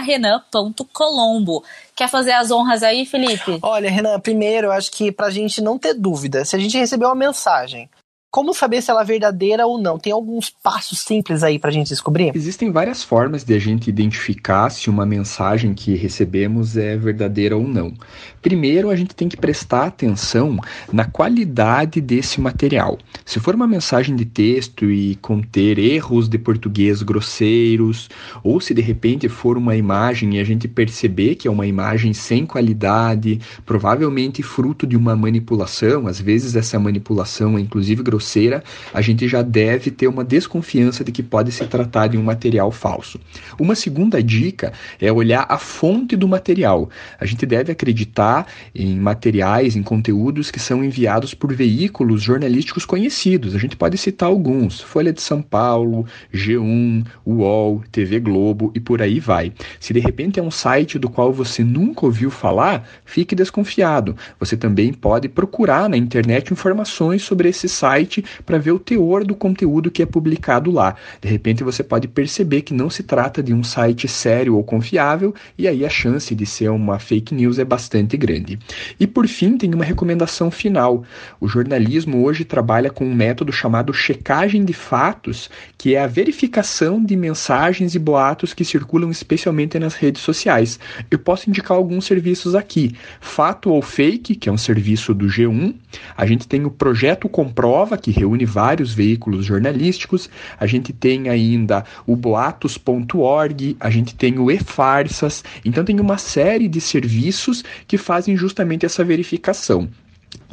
renan.colombo. Quer fazer as honras aí, Felipe? Olha, Renan, primeiro, eu acho que pra gente não ter dúvida, se a gente recebeu uma mensagem como saber se ela é verdadeira ou não? Tem alguns passos simples aí para a gente descobrir? Existem várias formas de a gente identificar se uma mensagem que recebemos é verdadeira ou não. Primeiro, a gente tem que prestar atenção na qualidade desse material. Se for uma mensagem de texto e conter erros de português grosseiros, ou se de repente for uma imagem e a gente perceber que é uma imagem sem qualidade, provavelmente fruto de uma manipulação, às vezes essa manipulação é inclusive grosseira grosseira, a gente já deve ter uma desconfiança de que pode se tratar de um material falso. Uma segunda dica é olhar a fonte do material. A gente deve acreditar em materiais, em conteúdos que são enviados por veículos jornalísticos conhecidos. A gente pode citar alguns: Folha de São Paulo, G1, UOL, TV Globo e por aí vai. Se de repente é um site do qual você nunca ouviu falar, fique desconfiado. Você também pode procurar na internet informações sobre esse site site para ver o teor do conteúdo que é publicado lá. De repente você pode perceber que não se trata de um site sério ou confiável e aí a chance de ser uma fake news é bastante grande. E por fim, tem uma recomendação final. O jornalismo hoje trabalha com um método chamado checagem de fatos, que é a verificação de mensagens e boatos que circulam especialmente nas redes sociais. Eu posso indicar alguns serviços aqui. Fato ou Fake, que é um serviço do G1. A gente tem o Projeto Comprova, que reúne vários veículos jornalísticos. A gente tem ainda o boatos.org, a gente tem o e-farsas. Então tem uma série de serviços que fazem justamente essa verificação.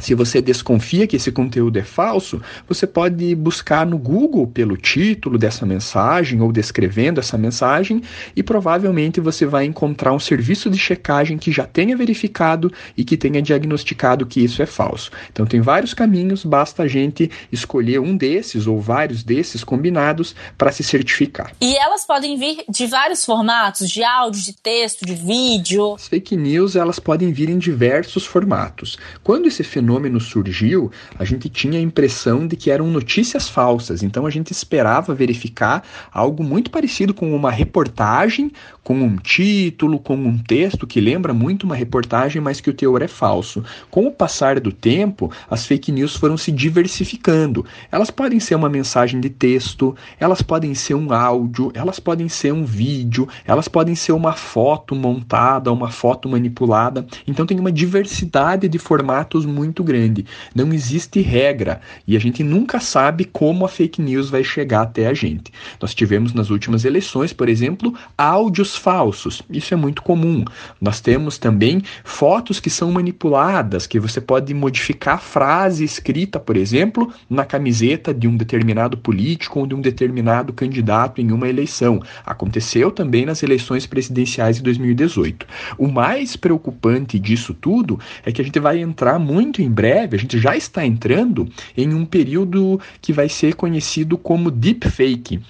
Se você desconfia que esse conteúdo é falso, você pode buscar no Google pelo título dessa mensagem ou descrevendo essa mensagem e provavelmente você vai encontrar um serviço de checagem que já tenha verificado e que tenha diagnosticado que isso é falso. Então tem vários caminhos, basta a gente escolher um desses ou vários desses combinados para se certificar. E elas podem vir de vários formatos, de áudio, de texto, de vídeo. As fake news, elas podem vir em diversos formatos. Quando esse fenômeno surgiu, a gente tinha a impressão de que eram notícias falsas, então a gente esperava verificar algo muito parecido com uma reportagem, com um título, com um texto que lembra muito uma reportagem, mas que o teor é falso. Com o passar do tempo, as fake news foram se diversificando. Elas podem ser uma mensagem de texto, elas podem ser um áudio, elas podem ser um vídeo, elas podem ser uma foto montada, uma foto manipulada. Então tem uma diversidade de formatos muito grande. Não existe regra e a gente nunca sabe como a fake news vai chegar até a gente. Nós tivemos nas últimas eleições, por exemplo, áudios falsos. Isso é muito comum. Nós temos também fotos que são manipuladas, que você pode modificar a frase escrita, por exemplo, na camiseta de um determinado político ou de um determinado candidato em uma eleição. Aconteceu também nas eleições presidenciais de 2018. O mais preocupante disso tudo é que a gente vai entrar muito muito em breve, a gente já está entrando em um período que vai ser conhecido como deepfake.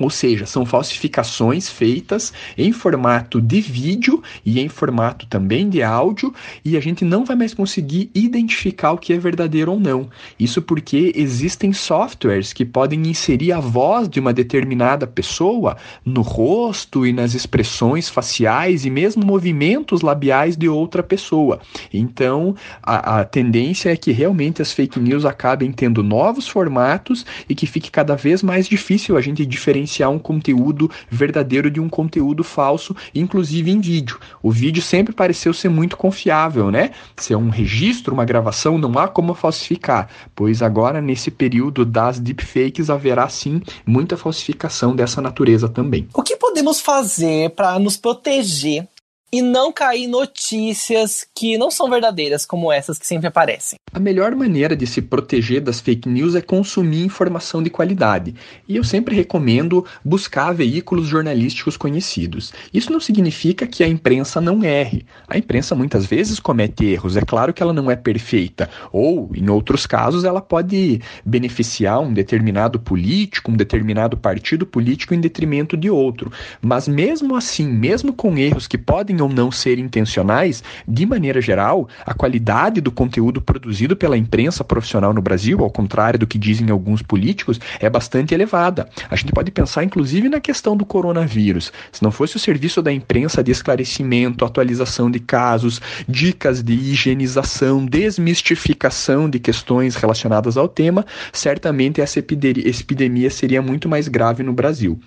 Ou seja, são falsificações feitas em formato de vídeo e em formato também de áudio, e a gente não vai mais conseguir identificar o que é verdadeiro ou não. Isso porque existem softwares que podem inserir a voz de uma determinada pessoa no rosto e nas expressões faciais e mesmo movimentos labiais de outra pessoa. Então, a, a tendência é que realmente as fake news acabem tendo novos formatos e que fique cada vez mais difícil a gente diferenciar diferenciar um conteúdo verdadeiro de um conteúdo falso, inclusive em vídeo. O vídeo sempre pareceu ser muito confiável, né? Se é um registro, uma gravação, não há como falsificar, pois agora nesse período das deepfakes haverá sim muita falsificação dessa natureza também. O que podemos fazer para nos proteger e não cair notícias que não são verdadeiras, como essas que sempre aparecem? A melhor maneira de se proteger das fake news é consumir informação de qualidade. E eu sempre recomendo buscar veículos jornalísticos conhecidos. Isso não significa que a imprensa não erre. A imprensa muitas vezes comete erros. É claro que ela não é perfeita. Ou, em outros casos, ela pode beneficiar um determinado político, um determinado partido político em detrimento de outro. Mas mesmo assim, mesmo com erros que podem ou não ser intencionais, de maneira geral, a qualidade do conteúdo produzido pela imprensa profissional no Brasil, ao contrário do que dizem alguns políticos, é bastante elevada. A gente pode pensar inclusive na questão do coronavírus. Se não fosse o serviço da imprensa de esclarecimento, atualização de casos, dicas de higienização, desmistificação de questões relacionadas ao tema, certamente essa epidemia seria muito mais grave no Brasil.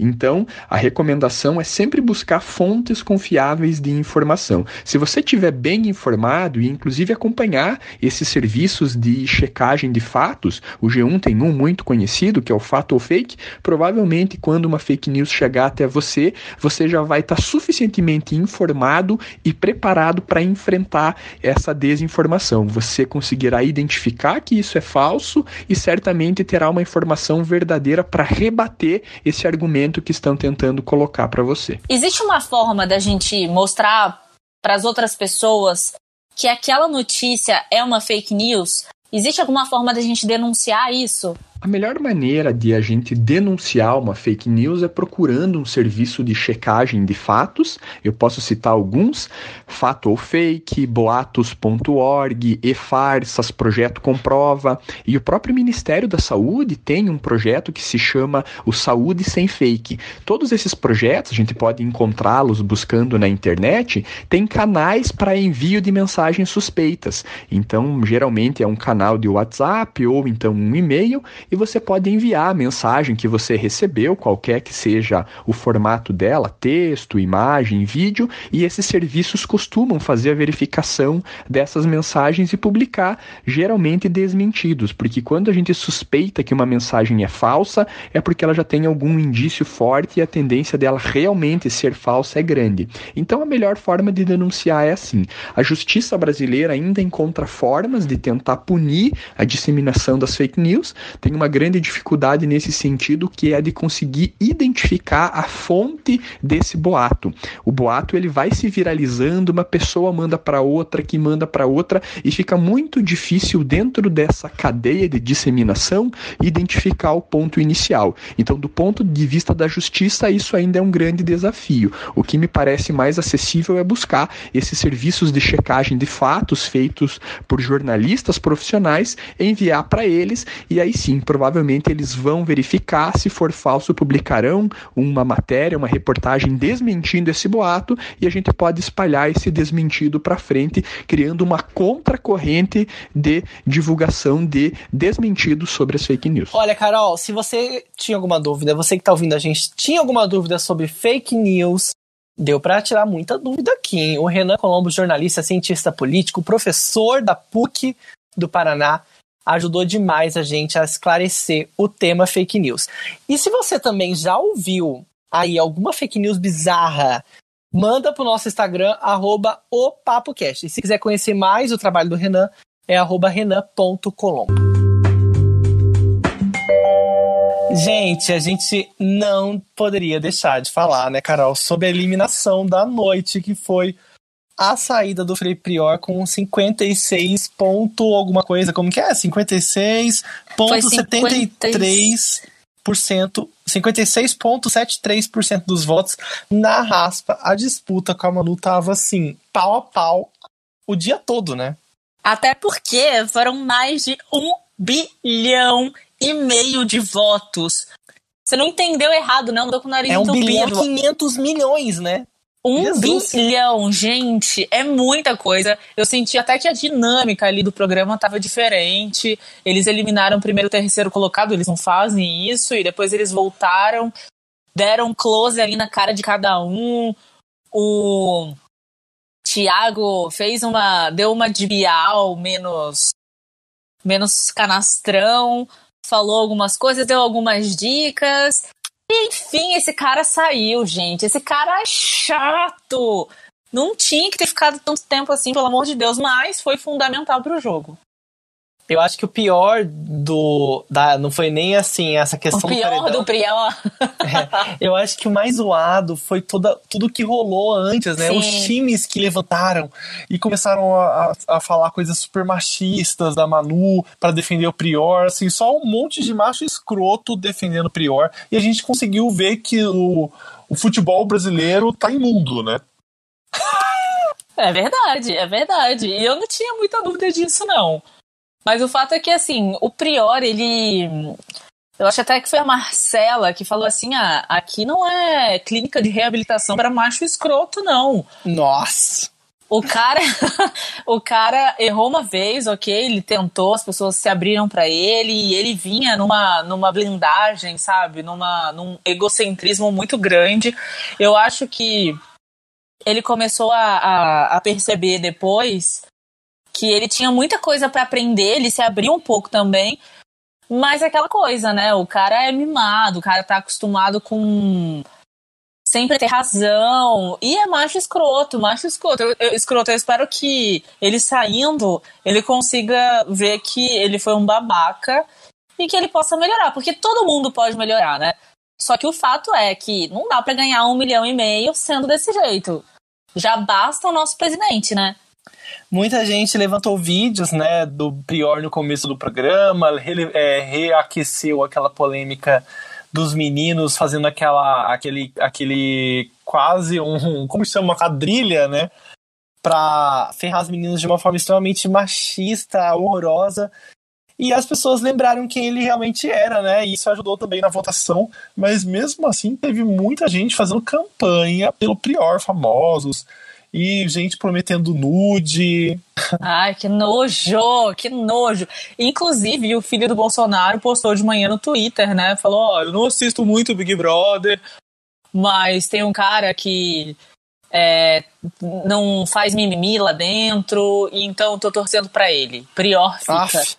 Então, a recomendação é sempre buscar fontes confiáveis de informação. Se você estiver bem informado e inclusive acompanhar esses serviços de checagem de fatos, o G1 tem um muito conhecido, que é o Fato ou Fake, provavelmente quando uma fake news chegar até você, você já vai estar suficientemente informado e preparado para enfrentar essa desinformação. Você conseguirá identificar que isso é falso e certamente terá uma informação verdadeira para rebater esse argumento que estão tentando colocar para você. Existe uma forma da gente mostrar para as outras pessoas que aquela notícia é uma fake news? Existe alguma forma da gente denunciar isso? A melhor maneira de a gente denunciar uma fake news é procurando um serviço de checagem de fatos. Eu posso citar alguns: Fato ou Fake, boatos.org, e-farsas, Projeto Comprova. E o próprio Ministério da Saúde tem um projeto que se chama o Saúde Sem Fake. Todos esses projetos, a gente pode encontrá-los buscando na internet, tem canais para envio de mensagens suspeitas. Então, geralmente é um canal de WhatsApp ou então um e-mail e você pode enviar a mensagem que você recebeu, qualquer que seja o formato dela, texto, imagem, vídeo, e esses serviços costumam fazer a verificação dessas mensagens e publicar, geralmente desmentidos, porque quando a gente suspeita que uma mensagem é falsa, é porque ela já tem algum indício forte e a tendência dela realmente ser falsa é grande. Então a melhor forma de denunciar é assim. A justiça brasileira ainda encontra formas de tentar punir a disseminação das fake news. Tem uma grande dificuldade nesse sentido, que é de conseguir identificar a fonte desse boato. O boato ele vai se viralizando, uma pessoa manda para outra, que manda para outra, e fica muito difícil dentro dessa cadeia de disseminação identificar o ponto inicial. Então, do ponto de vista da justiça, isso ainda é um grande desafio. O que me parece mais acessível é buscar esses serviços de checagem de fatos feitos por jornalistas profissionais, enviar para eles e aí sim provavelmente eles vão verificar, se for falso, publicarão uma matéria, uma reportagem desmentindo esse boato e a gente pode espalhar esse desmentido para frente, criando uma contracorrente de divulgação de desmentidos sobre as fake news. Olha, Carol, se você tinha alguma dúvida, você que está ouvindo a gente tinha alguma dúvida sobre fake news, Deu para tirar muita dúvida aqui, hein? O Renan Colombo, jornalista, cientista político, professor da PUC do Paraná, ajudou demais a gente a esclarecer o tema fake news. E se você também já ouviu aí alguma fake news bizarra, manda pro nosso Instagram, arroba o PapoCast. E se quiser conhecer mais o trabalho do Renan, é arroba renan.colombo. Gente, a gente não poderia deixar de falar, né, Carol, sobre a eliminação da noite, que foi a saída do Felipe Prior com 56 ponto alguma coisa, como que é? 56,73%. 56,73% dos votos na raspa. A disputa com a Manu tava assim, pau a pau o dia todo, né? Até porque foram mais de um bilhão e meio de votos. Você não entendeu errado, não? Andou com o nariz É um entupido. bilhão e 500 milhões, né? Um Jesus. bilhão, gente, é muita coisa. Eu senti até que a dinâmica ali do programa estava diferente. Eles eliminaram o primeiro e o terceiro colocado, eles não fazem isso, e depois eles voltaram, deram close ali na cara de cada um. O Thiago fez uma. deu uma de Bial menos. menos canastrão, falou algumas coisas, deu algumas dicas. Enfim, esse cara saiu, gente. Esse cara é chato. Não tinha que ter ficado tanto tempo assim, pelo amor de Deus, mas foi fundamental para o jogo. Eu acho que o pior do. Da, não foi nem assim, essa questão o pior do, do pior. é, eu acho que o mais zoado foi toda, tudo que rolou antes, né? Sim. Os times que levantaram e começaram a, a, a falar coisas super machistas da Manu para defender o Prior, assim, só um monte de macho escroto defendendo o Prior. E a gente conseguiu ver que o, o futebol brasileiro tá imundo, né? É verdade, é verdade. E eu não tinha muita dúvida disso, não. Mas o fato é que, assim, o Prior, ele. Eu acho até que foi a Marcela que falou assim: ah, aqui não é clínica de reabilitação para macho escroto, não. Nossa! O cara, o cara errou uma vez, ok? Ele tentou, as pessoas se abriram para ele e ele vinha numa, numa blindagem, sabe? Numa, num egocentrismo muito grande. Eu acho que ele começou a, a, a perceber depois que ele tinha muita coisa para aprender, ele se abriu um pouco também. Mas é aquela coisa, né? O cara é mimado, o cara tá acostumado com sempre ter razão. E é macho escroto, macho escroto. Eu, eu, escroto, eu espero que ele saindo, ele consiga ver que ele foi um babaca e que ele possa melhorar. Porque todo mundo pode melhorar, né? Só que o fato é que não dá para ganhar um milhão e meio sendo desse jeito. Já basta o nosso presidente, né? Muita gente levantou vídeos, né, do Prior no começo do programa, re, é, reaqueceu aquela polêmica dos meninos fazendo aquela, aquele, aquele quase um, como se chama, uma quadrilha, né, pra ferrar as meninas de uma forma extremamente machista, horrorosa. E as pessoas lembraram quem ele realmente era, né? E isso ajudou também na votação. Mas mesmo assim, teve muita gente fazendo campanha pelo Prior, famosos, e gente prometendo nude. Ai, que nojo, que nojo. Inclusive, o filho do Bolsonaro postou de manhã no Twitter, né? Falou: Ó, oh, eu não assisto muito Big Brother, mas tem um cara que é, não faz mimimi lá dentro, e então tô torcendo para ele. Prior fica. Aff.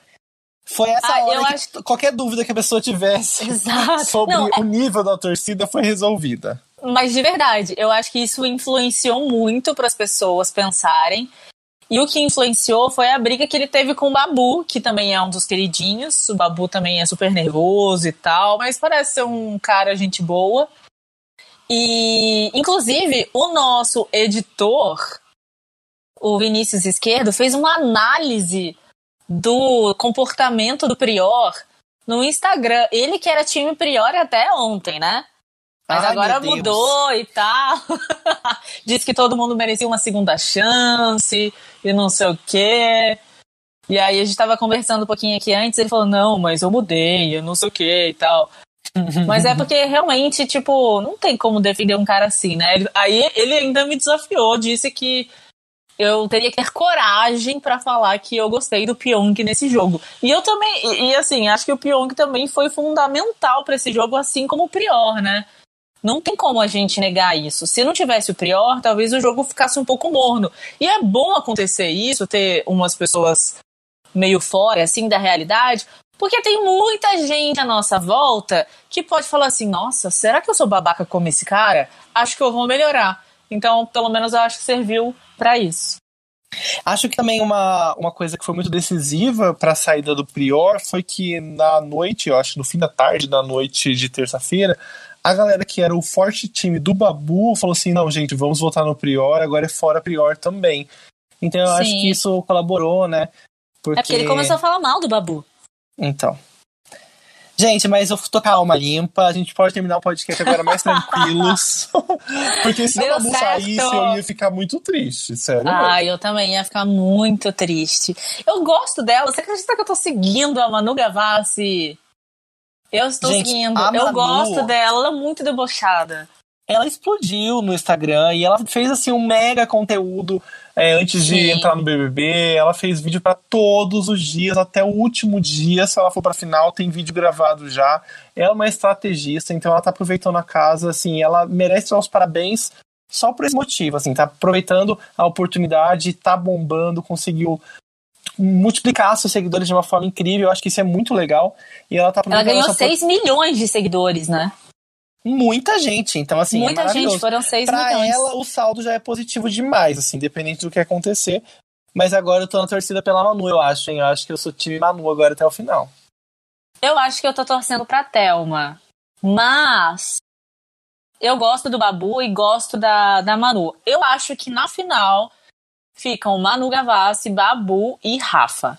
Foi essa ah, hora que acho... qualquer dúvida que a pessoa tivesse Exato. sobre não, é o nível da torcida foi resolvida. Mas de verdade, eu acho que isso influenciou muito para as pessoas pensarem. E o que influenciou foi a briga que ele teve com o Babu, que também é um dos queridinhos. O Babu também é super nervoso e tal, mas parece ser um cara gente boa. E, inclusive, o nosso editor, o Vinícius Esquerdo, fez uma análise do comportamento do Prior no Instagram. Ele que era time Prior até ontem, né? Mas Ai, agora mudou e tal. Diz que todo mundo merecia uma segunda chance e não sei o quê. E aí a gente tava conversando um pouquinho aqui antes, ele falou, não, mas eu mudei, eu não sei o que e tal. mas é porque realmente, tipo, não tem como defender um cara assim, né? Aí ele ainda me desafiou, disse que eu teria que ter coragem para falar que eu gostei do Pyong nesse jogo. E eu também, e, e assim, acho que o Pyong também foi fundamental para esse jogo, assim como o Prior, né? Não tem como a gente negar isso. Se não tivesse o Prior, talvez o jogo ficasse um pouco morno. E é bom acontecer isso, ter umas pessoas meio fora, assim, da realidade, porque tem muita gente à nossa volta que pode falar assim: nossa, será que eu sou babaca como esse cara? Acho que eu vou melhorar. Então, pelo menos eu acho que serviu para isso. Acho que também uma, uma coisa que foi muito decisiva para a saída do Prior foi que na noite, eu acho no fim da tarde da noite de terça-feira, a galera que era o forte time do Babu falou assim: não, gente, vamos votar no Prior, agora é fora Prior também. Então eu Sim. acho que isso colaborou, né? Porque... É porque ele começou a falar mal do Babu. Então. Gente, mas eu tô calma limpa, a gente pode terminar o podcast agora mais tranquilos. porque se Deu a Babu certo. saísse, eu ia ficar muito triste, sério. Ah, mesmo. eu também ia ficar muito triste. Eu gosto dela, você acredita que eu tô seguindo a Manu Gavassi eu estou Gente, seguindo. Manu, eu gosto dela, ela é muito debochada. Ela explodiu no Instagram e ela fez assim um mega conteúdo é, antes Sim. de entrar no BBB. Ela fez vídeo para todos os dias, até o último dia. Se ela for para final, tem vídeo gravado já. Ela é uma estrategista, então ela tá aproveitando a casa. Assim, ela merece os parabéns só por esse motivo. Assim, tá aproveitando a oportunidade, tá bombando, conseguiu multiplicar seus seguidores de uma forma incrível. Eu acho que isso é muito legal. E ela tá Ela ganhou 6 milhões de seguidores, né? muita gente. Então, assim, é Muita gente, foram 6 pra milhões. ela, o saldo já é positivo demais, assim, independente do que acontecer. Mas agora eu tô na torcida pela Manu, eu acho, hein? Eu acho que eu sou time Manu agora até o final. Eu acho que eu tô torcendo pra Thelma. Mas eu gosto do Babu e gosto da, da Manu. Eu acho que na final ficam Manu Gavassi, Babu e Rafa.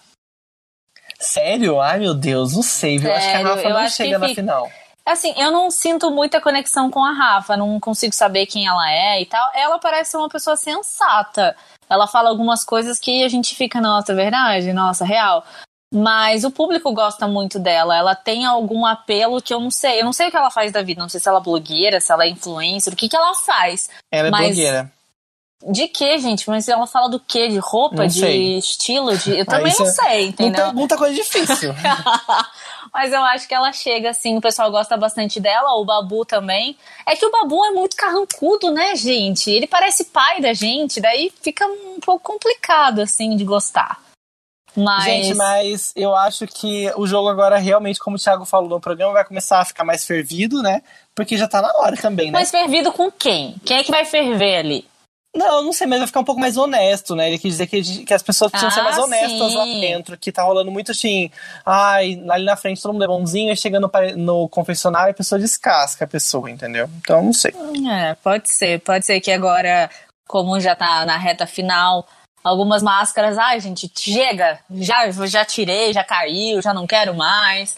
Sério? Ai, meu Deus, não sei, viu? Eu acho que a Rafa não chega na fica- final. Assim, eu não sinto muita conexão com a Rafa, não consigo saber quem ela é e tal. Ela parece ser uma pessoa sensata. Ela fala algumas coisas que a gente fica, nossa, é verdade, nossa, real. Mas o público gosta muito dela. Ela tem algum apelo que eu não sei. Eu não sei o que ela faz da vida. Não sei se ela é blogueira, se ela é influencer, o que, que ela faz. Ela é Mas- blogueira. De que, gente? Mas ela fala do quê? De roupa? Não de sei. estilo? De... Eu Ah, também isso não é- sei, Não entendeu? pergunta coisa difícil. Mas eu acho que ela chega assim, o pessoal gosta bastante dela, o Babu também. É que o Babu é muito carrancudo, né, gente? Ele parece pai da gente, daí fica um pouco complicado, assim, de gostar. Mas. Gente, mas eu acho que o jogo agora realmente, como o Thiago falou no programa, vai começar a ficar mais fervido, né? Porque já tá na hora também, né? Mas fervido com quem? Quem é que vai ferver ali? Não, não sei, mas vai ficar um pouco mais honesto, né? Ele quis dizer que, que as pessoas precisam ser Ah, mais honestas lá sim. dentro, que tá rolando muito assim, ai, ali na frente todo mundo é bonzinho, e chegando no confessionário a pessoa descasca a pessoa, entendeu? Então, não sei. É, pode ser. Pode ser que agora, como já tá na reta final, algumas máscaras, ai, gente, chega, já, já tirei, já caiu, já não quero mais.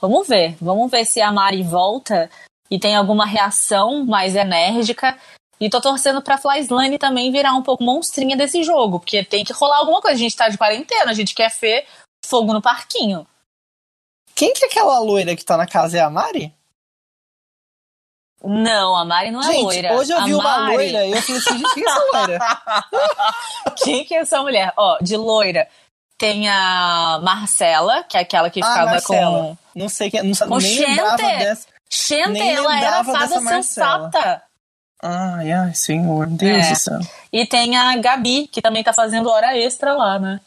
Vamos ver. Vamos ver se a Mari volta e tem alguma reação mais enérgica. E tô torcendo pra Flyslane também virar um pouco monstrinha desse jogo, porque tem que rolar alguma coisa. A gente tá de quarentena, a gente quer ver fogo no parquinho. Quem que é aquela loira que tá na casa? É a Mari? Não, a Mari não é gente, loira. hoje eu A vi uma Mari- loira e eu falei assim, gente, quem é essa loira? Quem que é essa mulher? Ó, de loira tem a Marcela, que é aquela que Ah, ficava Marcela. com. Não sei quem, não, sa- Com nem lembrava Xente. dessa. Xente, Nem ela era lembrava fada sensata. Ai, ai, senhor, Deus É. do céu. E tem a Gabi, que também tá fazendo hora extra lá, né?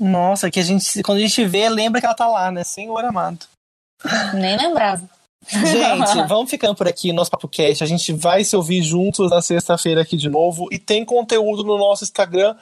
Nossa, que a gente, quando a gente vê, lembra que ela tá lá, né? Senhor amado. Nem lembrava. Gente, vamos ficando por aqui, nosso Papo Cast. A gente vai se ouvir juntos na sexta-feira aqui de novo. E tem conteúdo no nosso Instagram,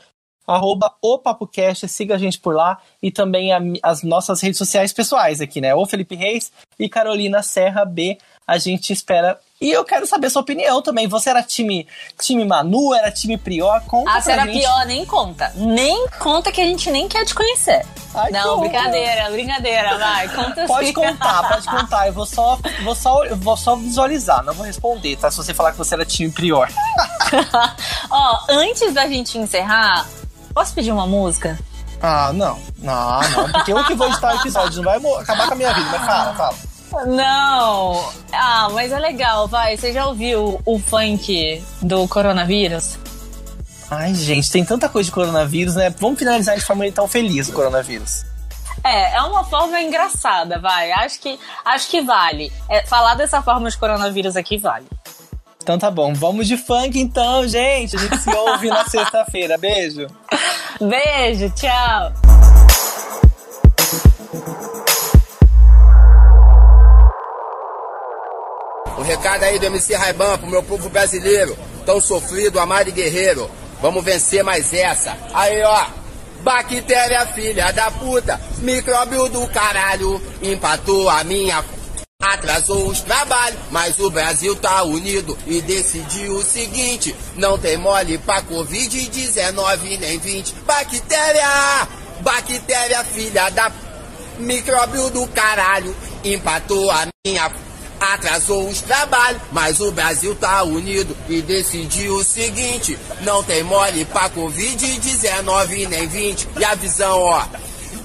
arroba o PapoCast. Siga a gente por lá. E também a- as nossas redes sociais pessoais aqui, né? O Felipe Reis e Carolina Serra B. A gente espera. E eu quero saber a sua opinião também. Você era time, time Manu? Era time Prior? Conta Ah, se pra era gente. pior, nem conta. Nem conta que a gente nem quer te conhecer. Ai, não, conta. brincadeira, brincadeira, vai. Conta Pode sim. contar, pode contar. Eu vou só, vou só, vou só visualizar, não vou responder, tá? Se você falar que você era time Prior. Ó, antes da gente encerrar, posso pedir uma música? Ah, não. Não, não. Porque eu que vou editar o episódio, não vai acabar com a minha vida. Mas fala, fala. Não! Ah, mas é legal, vai. Você já ouviu o funk do coronavírus? Ai, gente, tem tanta coisa de coronavírus, né? Vamos finalizar de forma tão feliz o coronavírus. É, é uma forma engraçada, vai. Acho que, acho que vale. É, falar dessa forma de coronavírus aqui vale. Então tá bom, vamos de funk então, gente. A gente se ouve na sexta-feira. Beijo. Beijo, tchau! O recado aí do MC Raiban pro meu povo brasileiro, tão sofrido, amado e guerreiro. Vamos vencer mais essa. Aí, ó. Bactéria, filha da puta, micróbio do caralho, empatou a minha. Atrasou os trabalhos, mas o Brasil tá unido e decidiu o seguinte: não tem mole pra Covid-19 nem 20. Bactéria, bactéria, filha da micróbio do caralho, empatou a minha. Atrasou os trabalhos, mas o Brasil tá unido e decidiu o seguinte: não tem mole pra Covid-19 nem 20. E a visão, ó.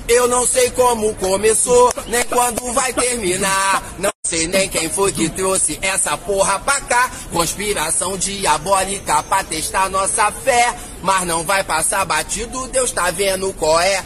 Eu não sei como começou, nem quando vai terminar. Não sei nem quem foi que trouxe essa porra pra cá. Conspiração diabólica pra testar nossa fé. Mas não vai passar batido, Deus tá vendo qual é.